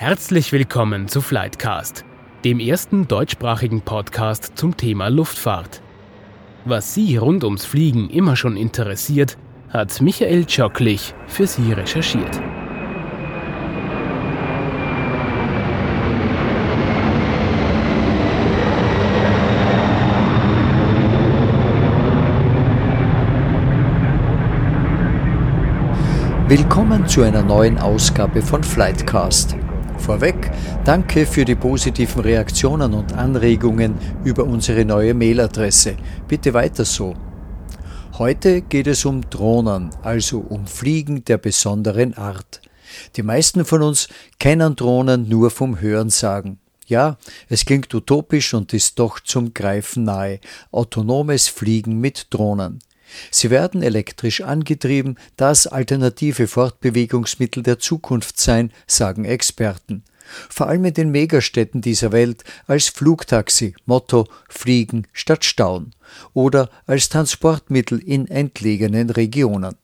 Herzlich willkommen zu Flightcast, dem ersten deutschsprachigen Podcast zum Thema Luftfahrt. Was Sie rund ums Fliegen immer schon interessiert, hat Michael Tschocklich für Sie recherchiert. Willkommen zu einer neuen Ausgabe von Flightcast. Vorweg, danke für die positiven Reaktionen und Anregungen über unsere neue Mailadresse. Bitte weiter so. Heute geht es um Drohnen, also um Fliegen der besonderen Art. Die meisten von uns kennen Drohnen nur vom Hörensagen. Ja, es klingt utopisch und ist doch zum Greifen nahe. Autonomes Fliegen mit Drohnen. Sie werden elektrisch angetrieben, das alternative Fortbewegungsmittel der Zukunft sein, sagen Experten. Vor allem in den Megastädten dieser Welt als Flugtaxi, Motto Fliegen statt Stauen oder als Transportmittel in entlegenen Regionen.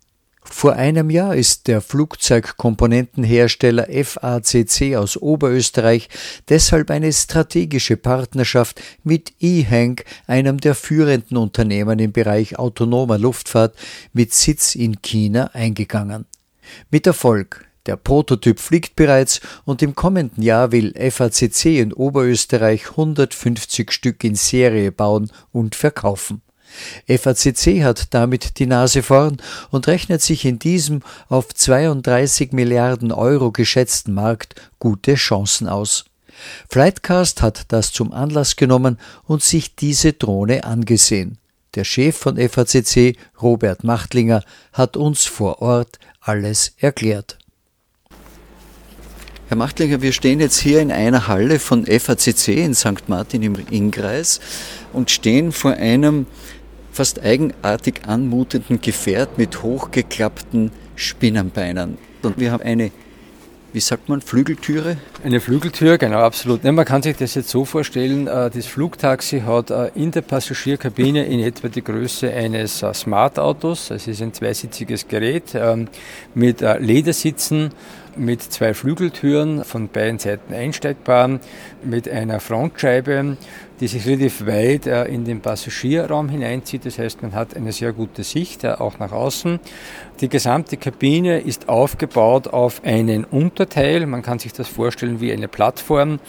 Vor einem Jahr ist der Flugzeugkomponentenhersteller FACC aus Oberösterreich deshalb eine strategische Partnerschaft mit eHank, einem der führenden Unternehmen im Bereich autonomer Luftfahrt mit Sitz in China, eingegangen. Mit Erfolg. Der Prototyp fliegt bereits und im kommenden Jahr will FACC in Oberösterreich 150 Stück in Serie bauen und verkaufen. FACC hat damit die Nase vorn und rechnet sich in diesem auf 32 Milliarden Euro geschätzten Markt gute Chancen aus. Flightcast hat das zum Anlass genommen und sich diese Drohne angesehen. Der Chef von FACC, Robert Machtlinger, hat uns vor Ort alles erklärt. Herr Machtlinger, wir stehen jetzt hier in einer Halle von FACC in St. Martin im Innkreis und stehen vor einem fast eigenartig anmutenden Gefährt mit hochgeklappten Spinnenbeinen. Und wir haben eine, wie sagt man, Flügeltüre? Eine Flügeltür, genau, absolut. man kann sich das jetzt so vorstellen, äh, das Flugtaxi hat äh, in der Passagierkabine in etwa die Größe eines äh, Smart-Autos. Es ist ein zweisitziges Gerät ähm, mit Ledersitzen mit zwei Flügeltüren von beiden Seiten einsteigbar, mit einer Frontscheibe, die sich relativ weit äh, in den Passagierraum hineinzieht. Das heißt, man hat eine sehr gute Sicht, äh, auch nach außen. Die gesamte Kabine ist aufgebaut auf einen Unterteil. Man kann sich das vorstellen wie eine Plattform.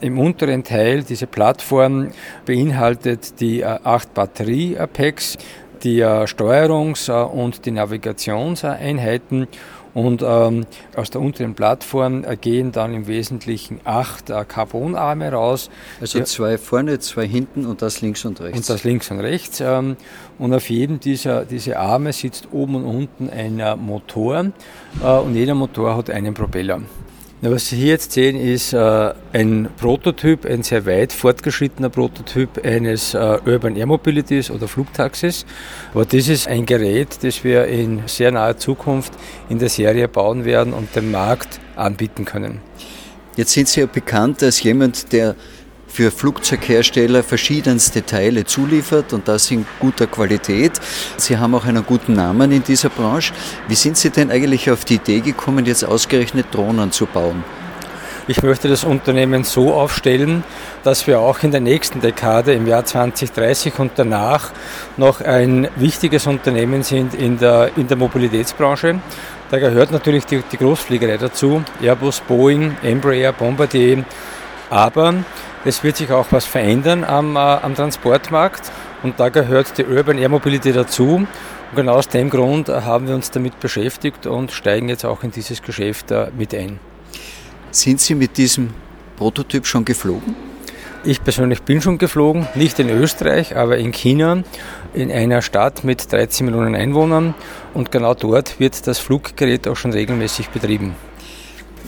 Im unteren Teil diese Plattform beinhaltet die äh, acht Batterie-Packs, die Steuerungs- und die Navigationseinheiten und ähm, aus der unteren Plattform äh, gehen dann im Wesentlichen acht äh, Carbonarme raus. Also zwei vorne, zwei hinten und das links und rechts. Und das links und rechts. Ähm, und auf jedem dieser diese Arme sitzt oben und unten ein äh, Motor äh, und jeder Motor hat einen Propeller. Was Sie hier jetzt sehen, ist äh, ein Prototyp, ein sehr weit fortgeschrittener Prototyp eines äh, Urban Air Mobilities oder Flugtaxis. Aber das ist ein Gerät, das wir in sehr naher Zukunft in der Serie bauen werden und dem Markt anbieten können. Jetzt sind Sie ja bekannt als jemand, der für Flugzeughersteller verschiedenste Teile zuliefert und das in guter Qualität. Sie haben auch einen guten Namen in dieser Branche. Wie sind Sie denn eigentlich auf die Idee gekommen, jetzt ausgerechnet Drohnen zu bauen? Ich möchte das Unternehmen so aufstellen, dass wir auch in der nächsten Dekade, im Jahr 2030 und danach, noch ein wichtiges Unternehmen sind in der, in der Mobilitätsbranche. Da gehört natürlich die, die Großfliegerei dazu, Airbus, Boeing, Embraer, Bombardier. Aber es wird sich auch was verändern am, äh, am Transportmarkt und da gehört die Urban Air Mobility dazu. Und genau aus dem Grund äh, haben wir uns damit beschäftigt und steigen jetzt auch in dieses Geschäft äh, mit ein. Sind Sie mit diesem Prototyp schon geflogen? Ich persönlich bin schon geflogen, nicht in Österreich, aber in China, in einer Stadt mit 13 Millionen Einwohnern. Und genau dort wird das Fluggerät auch schon regelmäßig betrieben.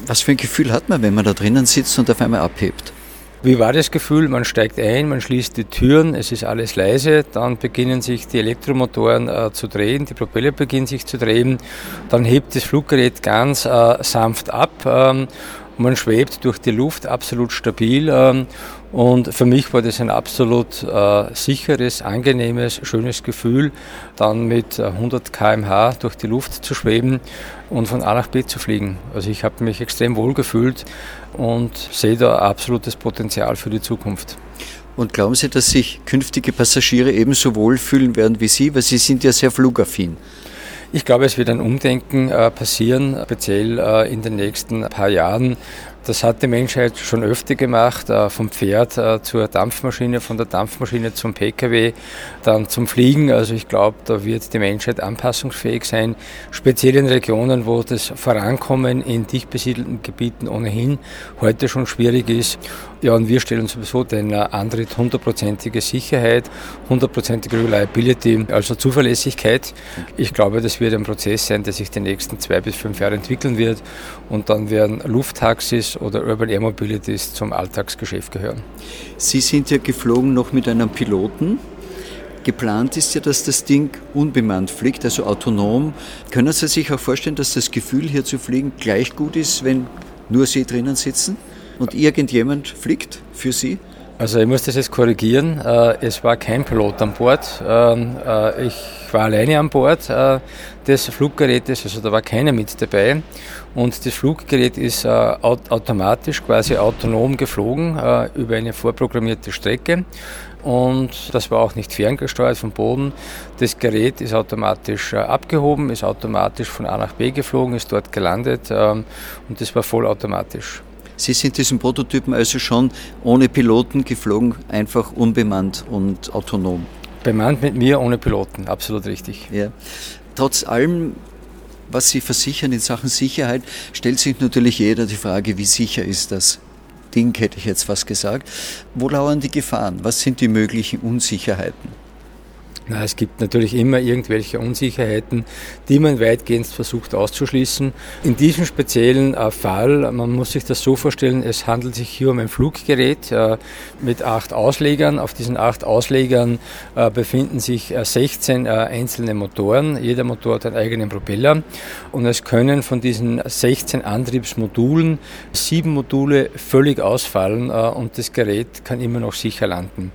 Was für ein Gefühl hat man, wenn man da drinnen sitzt und auf einmal abhebt? Wie war das Gefühl? Man steigt ein, man schließt die Türen, es ist alles leise, dann beginnen sich die Elektromotoren äh, zu drehen, die Propeller beginnen sich zu drehen, dann hebt das Fluggerät ganz äh, sanft ab ähm, Man schwebt durch die Luft absolut stabil ähm, und für mich war das ein absolut äh, sicheres, angenehmes, schönes Gefühl, dann mit 100 km/h durch die Luft zu schweben und von A nach B zu fliegen. Also ich habe mich extrem wohl gefühlt und sehe da absolutes Potenzial für die Zukunft. Und glauben Sie, dass sich künftige Passagiere ebenso wohlfühlen werden wie Sie? Weil Sie sind ja sehr flugaffin. Ich glaube, es wird ein Umdenken äh, passieren, speziell äh, in den nächsten paar Jahren. Das hat die Menschheit schon öfter gemacht, äh, vom Pferd zur Dampfmaschine, von der Dampfmaschine zum Pkw, dann zum Fliegen. Also ich glaube, da wird die Menschheit anpassungsfähig sein, speziell in Regionen, wo das Vorankommen in dicht besiedelten Gebieten ohnehin heute schon schwierig ist. Ja, und wir stellen sowieso den äh, Antritt hundertprozentige Sicherheit, hundertprozentige Reliability, also Zuverlässigkeit. Ich glaube, das wird ein Prozess sein, der sich die nächsten zwei bis fünf Jahre entwickeln wird und dann werden Lufttaxis oder Urban Air Mobilities zum Alltagsgeschäft gehören. Sie sind ja geflogen noch mit einem Piloten. Geplant ist ja, dass das Ding unbemannt fliegt, also autonom. Können Sie sich auch vorstellen, dass das Gefühl hier zu fliegen gleich gut ist, wenn nur Sie drinnen sitzen und irgendjemand fliegt für Sie? Also ich muss das jetzt korrigieren. Äh, es war kein Pilot an Bord. Ähm, äh, ich war alleine an Bord äh, des Fluggerätes, also da war keiner mit dabei. Und das Fluggerät ist automatisch, quasi autonom geflogen über eine vorprogrammierte Strecke. Und das war auch nicht ferngesteuert vom Boden. Das Gerät ist automatisch abgehoben, ist automatisch von A nach B geflogen, ist dort gelandet ähm, und das war vollautomatisch. Sie sind diesen Prototypen also schon ohne Piloten geflogen, einfach unbemannt und autonom. Bemannt mit mir, ohne Piloten, absolut richtig. Ja. Trotz allem, was Sie versichern in Sachen Sicherheit, stellt sich natürlich jeder die Frage, wie sicher ist das Ding, hätte ich jetzt fast gesagt. Wo lauern die Gefahren? Was sind die möglichen Unsicherheiten? Na, es gibt natürlich immer irgendwelche Unsicherheiten, die man weitgehend versucht auszuschließen. In diesem speziellen äh, Fall, man muss sich das so vorstellen, es handelt sich hier um ein Fluggerät äh, mit acht Auslegern. Auf diesen acht Auslegern äh, befinden sich 16 einzelne Motoren. Jeder Motor hat einen eigenen Propeller und es können von diesen 16 Antriebsmodulen sieben Module völlig ausfallen und das Gerät kann immer noch sicher landen.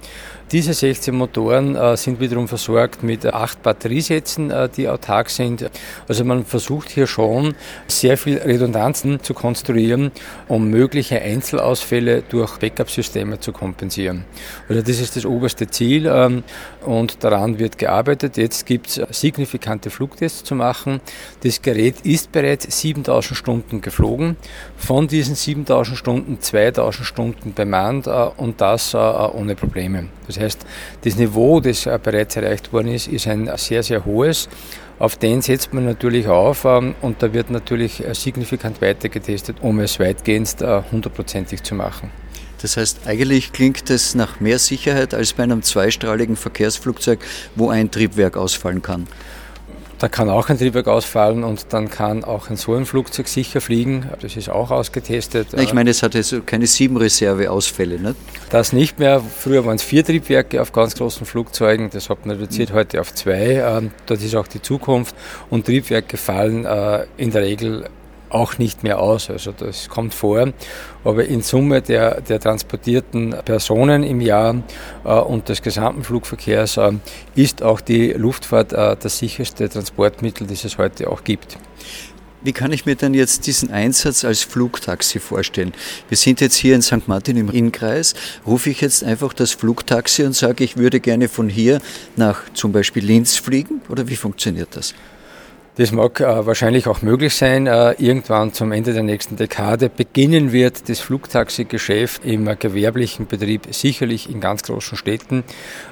Diese 16 Motoren äh, sind wiederum versorgt mit acht Batteriesätzen, äh, die autark sind. Also man versucht hier schon sehr viel Redundanzen zu konstruieren, um mögliche Einzelausfälle durch Backup-Systeme zu kompensieren. Also das ist das oberste Ziel ähm, und daran wird gearbeitet. Jetzt gibt es signifikante Flugtests zu machen. Das Gerät ist bereits 7000 Stunden geflogen. Von diesen 7000 Stunden 2000 Stunden bemannt äh, und das ohne Probleme. Das heißt, das Niveau, das bereits erreicht worden ist, ist ein sehr, sehr hohes. Auf den setzt man natürlich auf ähm, und da wird natürlich äh, signifikant weiter getestet, um es weitgehend äh, hundertprozentig zu machen. Das heißt, eigentlich klingt es nach mehr Sicherheit als bei einem zweistrahligen Verkehrsflugzeug, wo ein Triebwerk ausfallen kann. Da kann auch ein Triebwerk ausfallen und dann kann auch ein so ein Flugzeug sicher fliegen. Das ist auch ausgetestet. Ich meine, es hat jetzt keine sieben Reserveausfälle, nicht? Das nicht mehr. Früher waren es vier Triebwerke auf ganz großen Flugzeugen. Das hat man reduziert mhm. heute auf zwei. Ähm, das ist auch die Zukunft. Und Triebwerke fallen äh, in der Regel auch nicht mehr aus. Also das kommt vor. Aber in Summe der, der transportierten Personen im Jahr äh, und des gesamten Flugverkehrs äh, ist auch die Luftfahrt äh, das sicherste Transportmittel, das es heute auch gibt. Wie kann ich mir denn jetzt diesen Einsatz als Flugtaxi vorstellen? Wir sind jetzt hier in St. Martin im Innkreis. Rufe ich jetzt einfach das Flugtaxi und sage, ich würde gerne von hier nach zum Beispiel Linz fliegen? Oder wie funktioniert das? Das mag äh, wahrscheinlich auch möglich sein. Äh, irgendwann zum Ende der nächsten Dekade beginnen wird das Flugtaxi-Geschäft im äh, gewerblichen Betrieb sicherlich in ganz großen Städten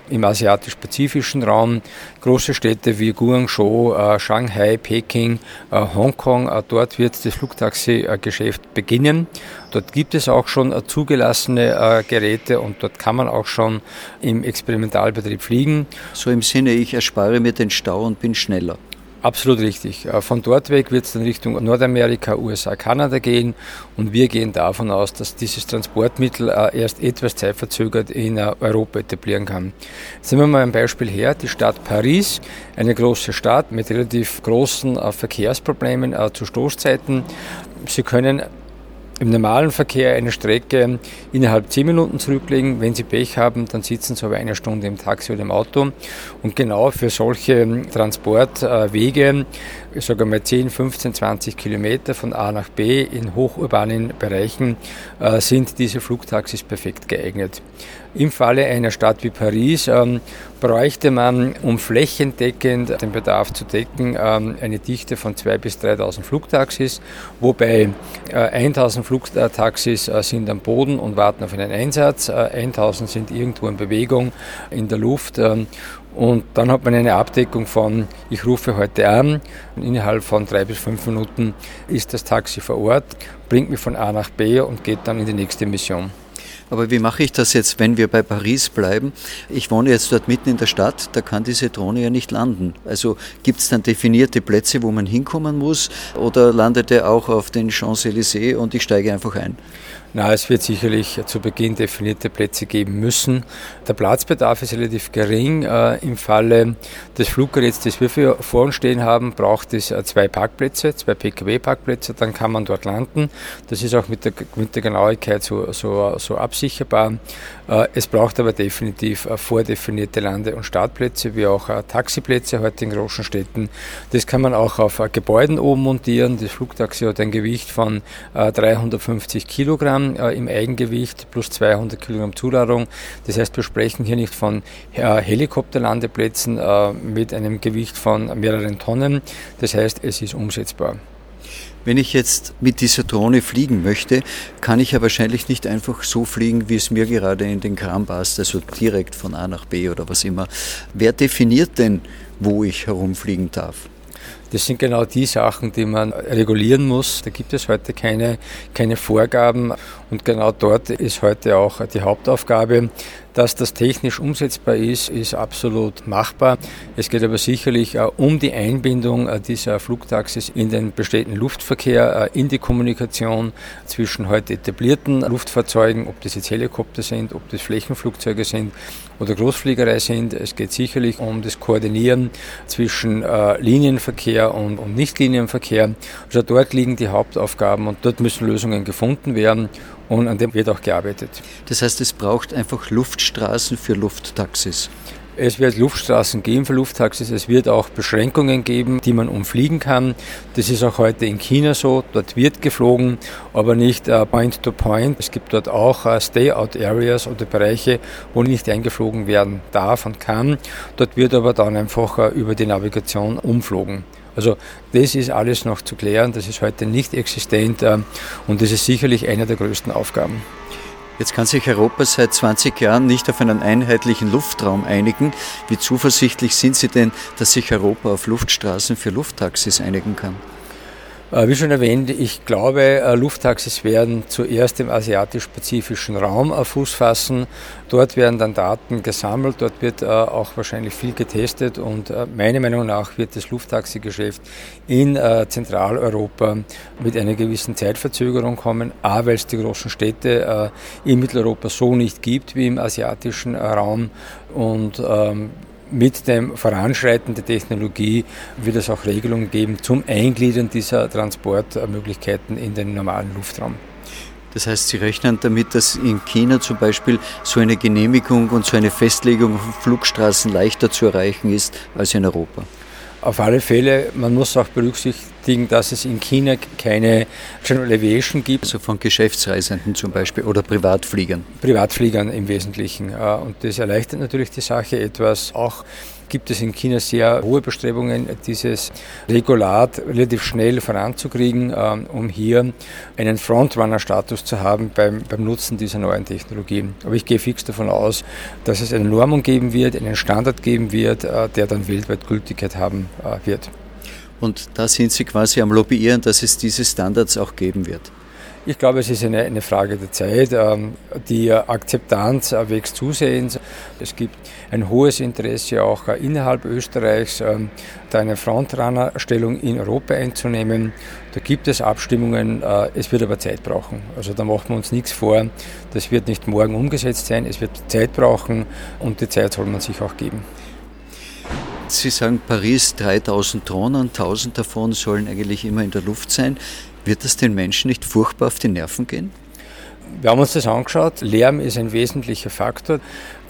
im asiatisch-pazifischen Raum. Große Städte wie Guangzhou, äh, Shanghai, Peking, äh, Hongkong, äh, dort wird das Flugtaxi-Geschäft beginnen. Dort gibt es auch schon zugelassene Geräte und dort kann man auch schon im Experimentalbetrieb fliegen. So im Sinne, ich erspare mir den Stau und bin schneller. Absolut richtig. Äh, von dort weg wird es dann Richtung Nordamerika, USA, Kanada gehen und wir gehen davon aus, dass dieses Transportmittel äh, erst etwas zeitverzögert in äh, Europa etablieren kann. Sehen wir mal ein Beispiel her. Die Stadt Paris, eine große Stadt mit relativ großen Verkehrsproblemen zu Stoßzeiten. Sie können im normalen Verkehr eine Strecke innerhalb 10 Minuten zurücklegen. Wenn Sie Pech haben, dann sitzen Sie aber eine Stunde im Taxi oder im Auto. Und genau für solche Transportwege, ich sage mal 10, 15, 20 Kilometer von A nach B in hochurbanen Bereichen, äh, sind diese Flugtaxis perfekt geeignet. Im Falle einer Stadt wie Paris ähm, bräuchte man, um flächendeckend den Bedarf zu decken, ähm, eine Dichte von 2.000 bis 3.000 Flugtaxis, wobei äh, 1.000 Flugtaxis äh, sind am Boden und warten auf einen Einsatz, äh, 1.000 sind irgendwo in Bewegung in der Luft. Ähm, und dann hat man eine Abdeckung von, ich rufe heute an, und innerhalb von drei bis fünf Minuten ist das Taxi vor Ort, bringt mich von A nach B und geht dann in die nächste Mission. Aber wie mache ich das jetzt, wenn wir bei Paris bleiben? Ich wohne jetzt dort mitten in der Stadt, da kann diese Drohne ja nicht landen. Also gibt es dann definierte Plätze, wo man hinkommen muss? Oder landet er auch auf den Champs-Élysées und ich steige einfach ein? Na, es wird sicherlich zu Beginn definierte Plätze geben müssen. Der Platzbedarf ist relativ gering. Äh, Im Falle des Fluggeräts, das wir vor uns stehen haben, braucht es äh, zwei Parkplätze, zwei Pkw-Parkplätze, dann kann man dort landen. Das ist auch mit der, mit der Genauigkeit so, so, so absicherbar. Äh, es braucht aber definitiv äh, vordefinierte Lande- und Startplätze, wie auch äh, Taxiplätze heute in großen Städten. Das kann man auch auf Gebäuden oben montieren. Das Flugtaxi hat ein Gewicht von 350 Kilogramm im Eigengewicht plus 200 Kilogramm Zuladung. Das heißt, wir sprechen hier nicht von Helikopterlandeplätzen mit einem Gewicht von mehreren Tonnen. Das heißt, es ist umsetzbar. Wenn ich jetzt mit dieser Drohne fliegen möchte, kann ich ja wahrscheinlich nicht einfach so fliegen, wie es mir gerade in den Kram passt, also direkt von A nach B oder was immer. Wer definiert denn, wo ich herumfliegen darf? Das sind genau die Sachen, die man regulieren muss. Da gibt es heute keine, keine Vorgaben und genau dort ist heute auch die Hauptaufgabe. Dass das technisch umsetzbar ist, ist absolut machbar. Es geht aber sicherlich äh, um die Einbindung äh, dieser Flugtaxis in den bestehenden Luftverkehr, äh, in die Kommunikation zwischen heute etablierten Luftfahrzeugen, ob das jetzt Helikopter sind, ob das Flächenflugzeuge sind oder Großfliegerei sind. Es geht sicherlich um das Koordinieren zwischen Linienverkehr und, Nichtlinienverkehr. Also dort liegen die Hauptaufgaben und dort müssen Lösungen gefunden werden und an dem wird auch gearbeitet. Das heißt, es braucht einfach Luftstraßen für Lufttaxis. Es wird Luftstraßen geben für Lufttaxis. Es wird auch Beschränkungen geben, die man umfliegen kann. Das ist auch heute in China so. Dort wird geflogen, aber nicht äh, Point to Point. Es gibt dort auch äh, Stay-out Areas oder Bereiche, wo nicht eingeflogen werden darf und kann. Dort wird aber dann einfach äh, über die Navigation umflogen. Also das ist alles noch zu klären, das ist heute nicht existent äh, und das ist sicherlich eine der größten Aufgaben. Jetzt kann sich Europa seit 20 Jahren nicht auf einen einheitlichen Luftraum einigen. Wie zuversichtlich sind Sie denn, dass sich Europa auf Luftstraßen für Lufttaxis einigen kann? Äh, wie schon erwähnt, ich glaube, äh, Lufttaxis werden zuerst im asiatisch-pazifischen Raum äh, Fuß fassen. Dort werden dann Daten gesammelt, dort wird auch wahrscheinlich viel getestet und meiner Meinung nach wird das Lufttaxi-Geschäft in Zentraleuropa mit einer gewissen Zeitverzögerung kommen. A, weil es die großen Städte in Mitteleuropa so nicht gibt wie im asiatischen Raum und ähm, mit dem Voranschreiten der Technologie wird es auch Regelungen geben zum Eingliedern dieser Transportmöglichkeiten in den normalen Luftraum. Das heißt, Sie rechnen damit, dass in China zum Beispiel so eine Genehmigung und so eine Festlegung von Flugstraßen leichter zu erreichen ist als in Europa? Auf alle Fälle, man muss auch berücksichtigen, dass es in China keine General Aviation gibt. Also von Geschäftsreisenden zum Beispiel oder Privatfliegern. Privatfliegern im Wesentlichen. Äh, und das erleichtert natürlich die Sache etwas. Auch gibt es in China sehr hohe Bestrebungen, dieses Regulat relativ schnell voranzukriegen, ähm, um hier einen Frontrunner-Status zu haben beim, beim Nutzen dieser neuen Technologien. Aber ich gehe fix davon aus, dass es eine Normung geben wird, einen Standard geben wird, äh, der dann weltweit Gültigkeit haben äh, wird. Und da sind Sie quasi am Lobbyieren, dass es diese Standards auch geben wird. Ich glaube, es ist eine, eine Frage der Zeit. Ähm, die Akzeptanz wächst zusehends. Es gibt ein hohes Interesse auch innerhalb Österreichs, ähm, da eine Frontrunner-Stellung in Europa einzunehmen. Da gibt es Abstimmungen, äh, es wird aber Zeit brauchen. Also da machen wir uns nichts vor. Das wird nicht morgen umgesetzt sein, es wird Zeit brauchen und die Zeit soll man sich auch geben. Sie sagen Paris 3000 Drohnen, 1000 davon sollen eigentlich immer in der Luft sein. Wird das den Menschen nicht furchtbar auf die Nerven gehen? Wir haben uns das angeschaut. Lärm ist ein wesentlicher Faktor.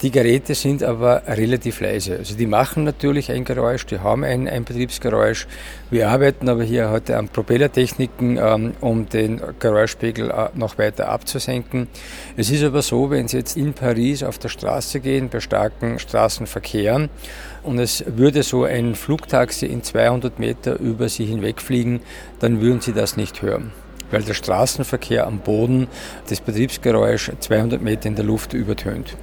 Die Geräte sind aber relativ leise. Also die machen natürlich ein Geräusch, die haben ein, ein Betriebsgeräusch. Wir arbeiten aber hier heute an Propellertechniken, ähm, um den Geräuschpegel äh, noch weiter abzusenken. Es ist aber so, wenn Sie jetzt in Paris auf der Straße gehen, bei starken Straßenverkehren, und es würde so ein Flugtaxi in 200 Meter über Sie hinwegfliegen, dann würden Sie das nicht hören weil der Straßenverkehr am Boden das Betriebsgeräusch 200 Meter in der Luft übertönt.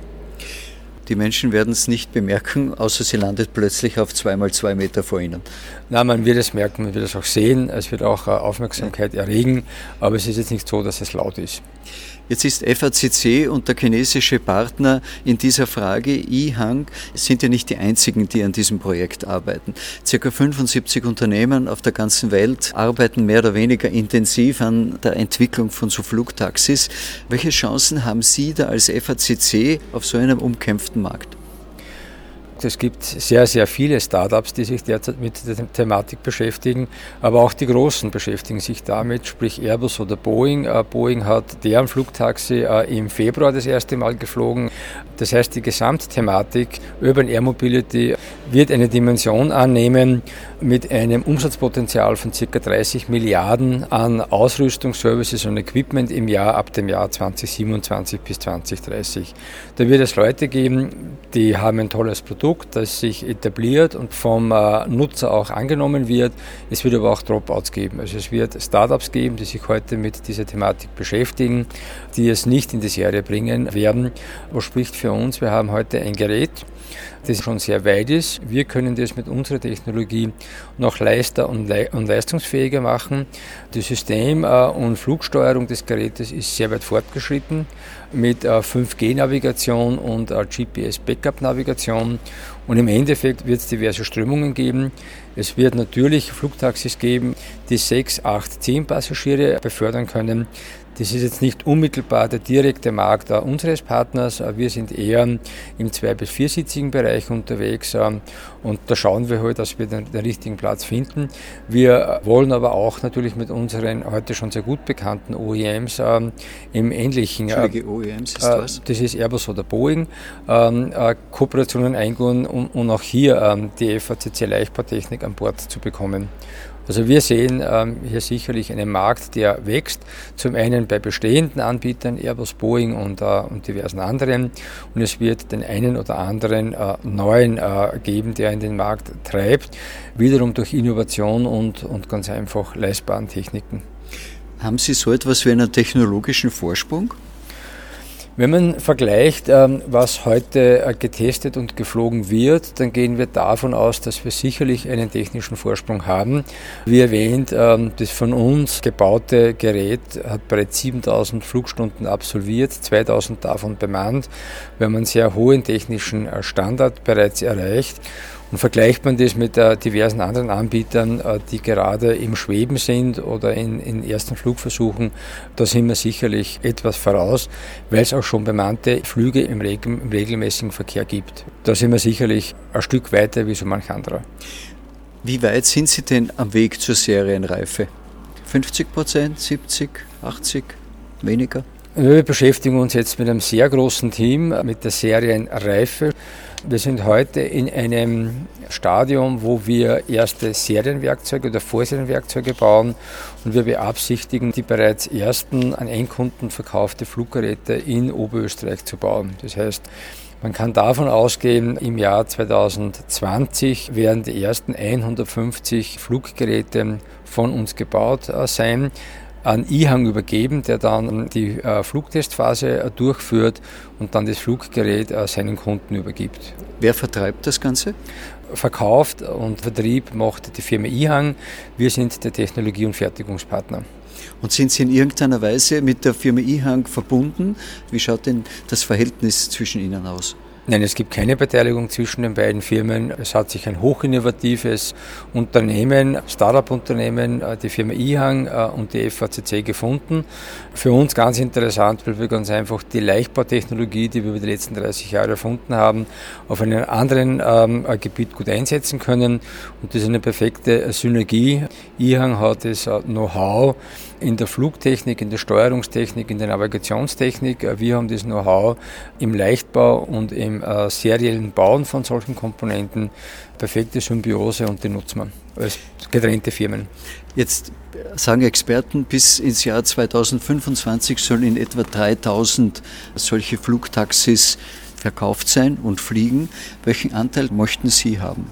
Die Menschen werden es nicht bemerken, außer sie landet plötzlich auf zweimal zwei Meter vor ihnen. Na, man wird es merken, man wird es auch sehen, es wird auch äh, Aufmerksamkeit erregen, aber es ist jetzt nicht so, dass es laut ist. Jetzt ist FACC und der chinesische Partner in dieser Frage, IHANG, sind ja nicht die einzigen, die an diesem Projekt arbeiten. Circa 75 Unternehmen auf der ganzen Welt arbeiten mehr oder weniger intensiv an der Entwicklung von so Flugtaxis. Welche Chancen haben Sie da als FACC auf so einem umkämpften Markt? Es gibt sehr, sehr viele Startups, die sich derzeit mit der Thematik beschäftigen, aber auch die Großen beschäftigen sich damit, sprich Airbus oder Boeing. Äh, Boeing hat deren Flugtaxi äh, im Februar das erste Mal geflogen. Das heißt, die Gesamtthematik Urban Air Mobility wird eine Dimension annehmen mit einem Umsatzpotenzial von ca. 30 Milliarden an Ausrüstung, Services und Equipment im Jahr ab dem Jahr 2027 bis 2030. Da wird es Leute geben, die haben ein tolles Produkt, das sich etabliert und vom äh, Nutzer auch angenommen wird. Es wird aber auch Dropouts geben. Also es wird Startups geben, die sich heute mit dieser Thematik beschäftigen, die es nicht in die Serie bringen werden. Was spricht für uns? Wir haben heute ein Gerät, das schon sehr weit ist. Wir können das mit unserer Technologie noch leichter und, le und leistungsfähiger machen. Das System äh, und Flugsteuerung des Gerätes ist sehr weit fortgeschritten mit äh, 5G-Navigation und äh, GPS-Backup-Navigation. Und im Endeffekt wird es diverse Strömungen geben. Es wird natürlich Flugtaxis geben, die 6, 8, 10 Passagiere befördern können. Das ist jetzt nicht unmittelbar der direkte Markt unseres Partners. Wir sind eher im zwei- bis viersitzigen Bereich unterwegs und da schauen wir halt, dass wir den, den, richtigen Platz finden. Wir wollen aber auch natürlich mit unseren heute schon sehr gut bekannten OEMs im ähnlichen. Entschuldige, OEMs ist äh, was? Das ist Airbus oder Boeing. Äh, Kooperationen eingehen, um, um auch hier ähm, die FACC Leichtbautechnik an Bord zu bekommen. Also wir sehen ähm, hier sicherlich einen Markt, der wächst. Zum einen bei bestehenden Anbietern, Airbus, Boeing und, äh, und diversen anderen. Und es wird den einen oder anderen äh, neuen äh, geben, der in den Markt treibt. Wiederum durch Innovation und, und ganz einfach leistbaren Techniken. Haben Sie so etwas wie einen technologischen Vorsprung? Wenn man vergleicht, ähm, was heute äh, getestet und geflogen wird, dann gehen wir davon aus, dass wir sicherlich einen technischen Vorsprung haben. Wie erwähnt, ähm, das von uns gebaute Gerät hat bereits 7000 Flugstunden absolviert, 2000 davon bemannt. Wir haben einen sehr hohen technischen äh, Standard bereits erreicht. Und vergleicht man das mit äh, diversen anderen Anbietern, äh, die gerade im Schweben sind oder in, in ersten Flugversuchen, da sind wir sicherlich etwas voraus, weil es auch schon bemannte Flüge im, Regel, im regelmäßigen Verkehr gibt. Da sind wir sicherlich ein Stück weiter wie so manch anderer. Wie weit sind Sie denn am Weg zur Serienreife? 50 Prozent, 70, 80, weniger? Wir beschäftigen uns jetzt mit einem sehr großen Team, mit der Serienreife. Wir sind heute in einem Stadium, wo wir erste Serienwerkzeuge oder Vorserienwerkzeuge bauen und wir beabsichtigen, die bereits ersten an Endkunden verkaufte Fluggeräte in Oberösterreich zu bauen. Das heißt, man kann davon ausgehen, im Jahr 2020 werden die ersten 150 Fluggeräte von uns gebaut äh, sein an IHANG übergeben, der dann die äh, Flugtestphase äh, durchführt und dann das Fluggerät äh, seinen Kunden übergibt. Wer vertreibt das Ganze? Verkauft und Vertrieb macht die Firma IHANG. Wir sind der Technologie- und Fertigungspartner. Und sind Sie in irgendeiner Weise mit der Firma IHANG verbunden? Wie schaut denn das Verhältnis zwischen Ihnen aus? Nein, es gibt keine Beteiligung zwischen den beiden Firmen. Es hat sich ein hochinnovatives Unternehmen, Startup-Unternehmen, äh, die Firma IHANG äh, und die FACC gefunden. Für uns ganz interessant, weil wir ganz einfach die Leichtbautechnologie, die wir über die letzten 30 Jahre erfunden haben, auf einem anderen ähm, äh, Gebiet gut einsetzen können. Und das ist eine perfekte Synergie. IHANG hat das Know-how in der Flugtechnik, in der Steuerungstechnik, in der Navigationstechnik. Wir haben das Know-how im Leichtbau und im äh, seriellen Bauen von solchen Komponenten perfekte Symbiose und die nutzen wir als getrennte Firmen. Jetzt sagen Experten, bis ins Jahr 2025 sollen in etwa 3000 solche Flugtaxis verkauft sein und fliegen. Welchen Anteil möchten Sie haben?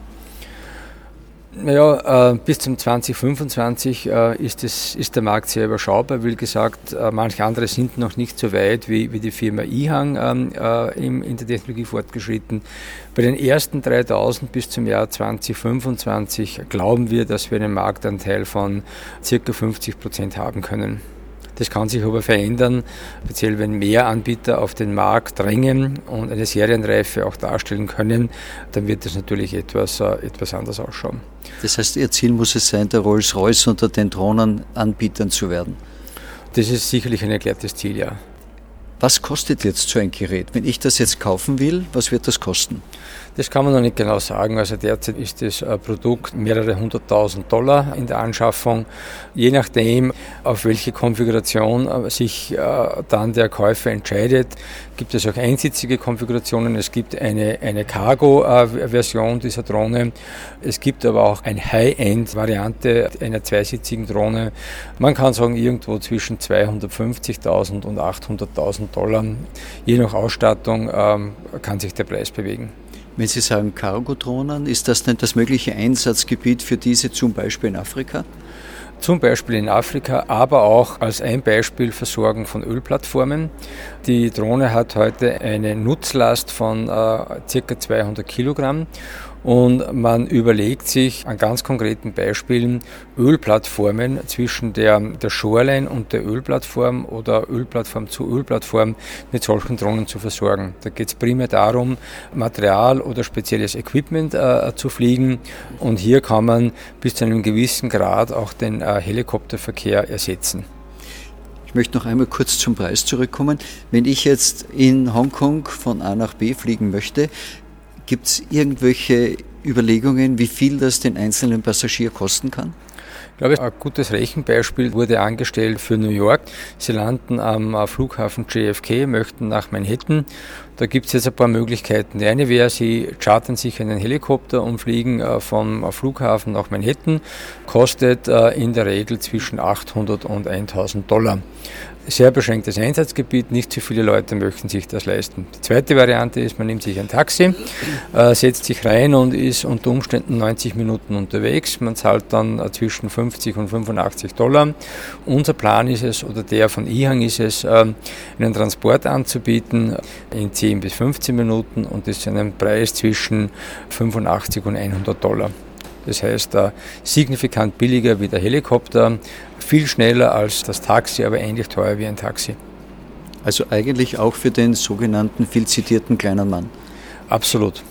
Naja, äh, bis zum 2025 äh, ist, es, ist der Markt sehr überschaubar. Wie gesagt, äh, manche andere sind noch nicht so weit wie, wie die Firma IHANG ähm, äh, in der Technologie fortgeschritten. Bei den ersten 3000 bis zum Jahr 2025 glauben wir, dass wir einen Marktanteil von circa 50 Prozent haben können. Das kann sich aber verändern, speziell wenn mehr Anbieter auf den Markt drängen und eine Serienreife auch darstellen können, dann wird das natürlich etwas, äh, etwas anders ausschauen. Das heißt, Ihr Ziel muss es sein, der Rolls-Royce unter den Drohnenanbietern zu werden? Das ist sicherlich ein erklärtes Ziel, ja. Was kostet jetzt so ein Gerät? Wenn ich das jetzt kaufen will, was wird das kosten? Das kann man noch nicht genau sagen. Also derzeit ist das Produkt mehrere hunderttausend Dollar in der Anschaffung. Je nachdem, auf welche Konfiguration äh, sich äh, dann der Käufer entscheidet, gibt es auch einsitzige Konfigurationen. Es gibt eine, eine Cargo-Version dieser Drohne. Es gibt aber auch eine High-End-Variante einer zweisitzigen Drohne. Man kann sagen, irgendwo zwischen 250.000 und 800.000 Dollar. Je nach Ausstattung ähm, kann sich der Preis bewegen. Wenn Sie sagen Cargo-Drohnen, ist das denn das mögliche Einsatzgebiet für diese zum Beispiel in Afrika? Zum Beispiel in Afrika, aber auch als ein Beispiel Versorgung von Ölplattformen. Die Drohne hat heute eine Nutzlast von äh, ca. 200 Kilogramm und man überlegt sich an ganz konkreten Beispielen Ölplattformen zwischen der, der Shoreline und der Ölplattform oder Ölplattform zu Ölplattform mit solchen Drohnen zu versorgen. Da geht es primär darum, Material oder spezielles Equipment äh, zu fliegen und hier kann man bis zu einem gewissen Grad auch den äh, Helikopterverkehr ersetzen. Ich möchte noch einmal kurz zum Preis zurückkommen. Wenn ich jetzt in Hongkong von A nach B fliegen möchte, Gibt es irgendwelche Überlegungen, wie viel das den einzelnen Passagier kosten kann? Ich glaube, ein gutes Rechenbeispiel wurde angestellt für New York. Sie landen am Flughafen JFK, möchten nach Manhattan. Da gibt es jetzt ein paar Möglichkeiten. Die eine wäre, Sie chartern sich einen Helikopter und fliegen äh, vom Flughafen nach Manhattan. Kostet äh, in der Regel zwischen 800 und 1000 Dollar sehr beschränktes Einsatzgebiet, nicht zu viele Leute möchten sich das leisten. Die zweite Variante ist, man nimmt sich ein Taxi, äh, setzt sich rein und ist unter Umständen 90 Minuten unterwegs. Man zahlt dann äh, zwischen 50 und 85 Dollar. Unser Plan ist es, oder der von IHANG ist es, äh, einen Transport anzubieten in 10 bis 15 Minuten und das zu einem Preis zwischen 85 und 100 Dollar. Das heißt, signifikant billiger wie der Helikopter, viel schneller als das Taxi, aber ähnlich teuer wie ein Taxi. Also eigentlich auch für den sogenannten viel zitierten kleinen Mann. Absolut.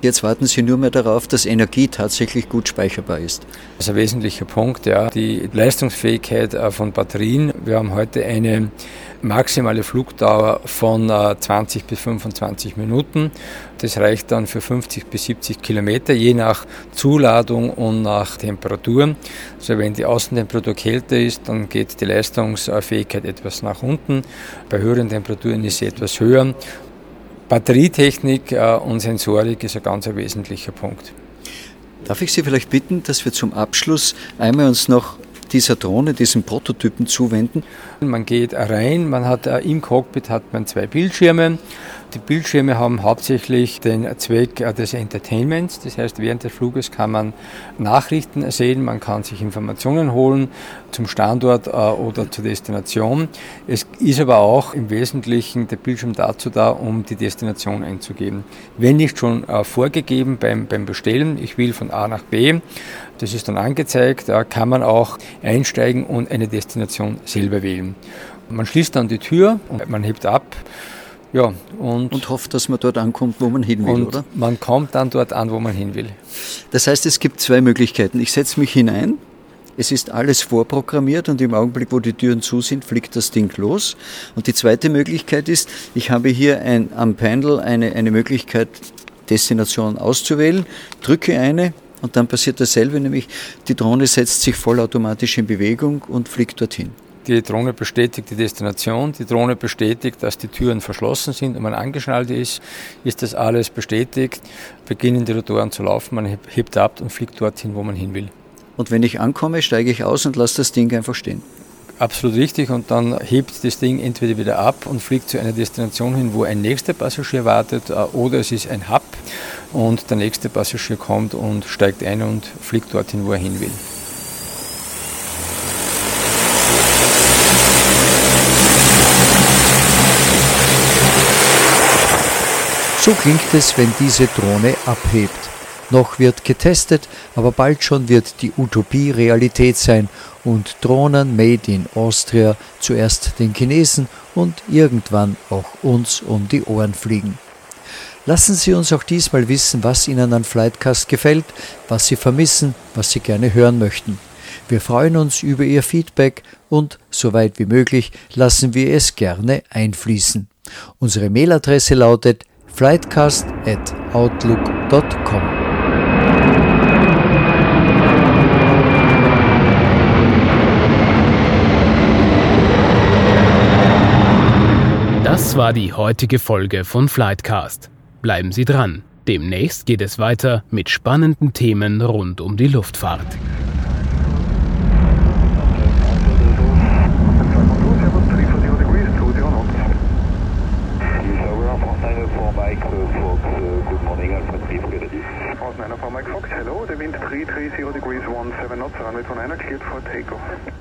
Jetzt warten Sie nur mehr darauf, dass Energie tatsächlich gut speicherbar ist. Das ist ein wesentlicher Punkt, ja. Die Leistungsfähigkeit äh, von Batterien. Wir haben heute eine maximale Flugdauer von 20 äh, bis 25 Minuten. Das reicht dann für 50 bis 70 Kilometer, je nach Zuladung und nach Temperatur. Also wenn die Außentemperatur kälter ist, dann geht die Leistungsfähigkeit etwas nach unten. Bei höheren Temperaturen ist sie etwas höher. Batterietechnik äh, und Sensorik ist ein ganz wesentlicher Punkt. Darf ich Sie vielleicht bitten, dass wir zum Abschluss einmal uns noch dieser Drohne, diesem Prototypen zuwenden? Man geht rein, man hat äh, im Cockpit hat man zwei Bildschirme. Die Bildschirme haben hauptsächlich den Zweck des Entertainments. Das heißt, während des Fluges kann man Nachrichten sehen, man kann sich Informationen holen zum Standort äh, oder zur Destination. Es ist aber auch im Wesentlichen der Bildschirm dazu da, um die Destination einzugeben. Wenn nicht schon äh, vorgegeben beim, beim Bestellen, ich will von A nach B, das ist dann angezeigt, kann man auch einsteigen und eine Destination selber wählen. Man schließt dann die Tür und man hebt ab. Ja, und, und hofft, dass man dort ankommt, wo man hin will, oder? Man kommt dann dort an, wo man hin will. Das heißt, es gibt zwei Möglichkeiten. Ich setze mich hinein, es ist alles vorprogrammiert und im Augenblick, wo die Türen zu sind, fliegt das Ding los. Und die zweite Möglichkeit ist, ich habe hier ein, am Panel eine, eine Möglichkeit, Destination auszuwählen, drücke eine und dann passiert dasselbe, nämlich die Drohne setzt sich vollautomatisch in Bewegung und fliegt dorthin. Die Drohne bestätigt die Destination, die Drohne bestätigt, dass die Türen verschlossen sind und man angeschnallt ist. Ist das alles bestätigt, beginnen die Rotoren zu laufen, man hebt ab und fliegt dorthin, wo man hin will. Und wenn ich ankomme, steige ich aus und lasse das Ding einfach stehen. Absolut richtig. Und dann hebt das Ding entweder wieder ab und fliegt zu einer Destination hin, wo ein nächster Passagier wartet, äh, oder es ist ein Hub und der nächste Passagier kommt und steigt ein und fliegt dorthin, wo er hin will. So klingt es, wenn diese Drohne abhebt. Noch wird getestet, aber bald schon wird die Utopie Realität sein und Drohnen made in Austria zuerst den Chinesen und irgendwann auch uns um die Ohren fliegen. Lassen Sie uns auch diesmal wissen, was Ihnen an Flightcast gefällt, was Sie vermissen, was Sie gerne hören möchten. Wir freuen uns über Ihr Feedback und, soweit wie möglich, lassen wir es gerne einfließen. Unsere Mailadresse lautet flightcast@outlook.com. Das war die heutige Folge von Flightcast. Bleiben Sie dran. Demnächst geht es weiter mit spannenden Themen rund um die Luftfahrt. Runway 29 cleared for takeoff.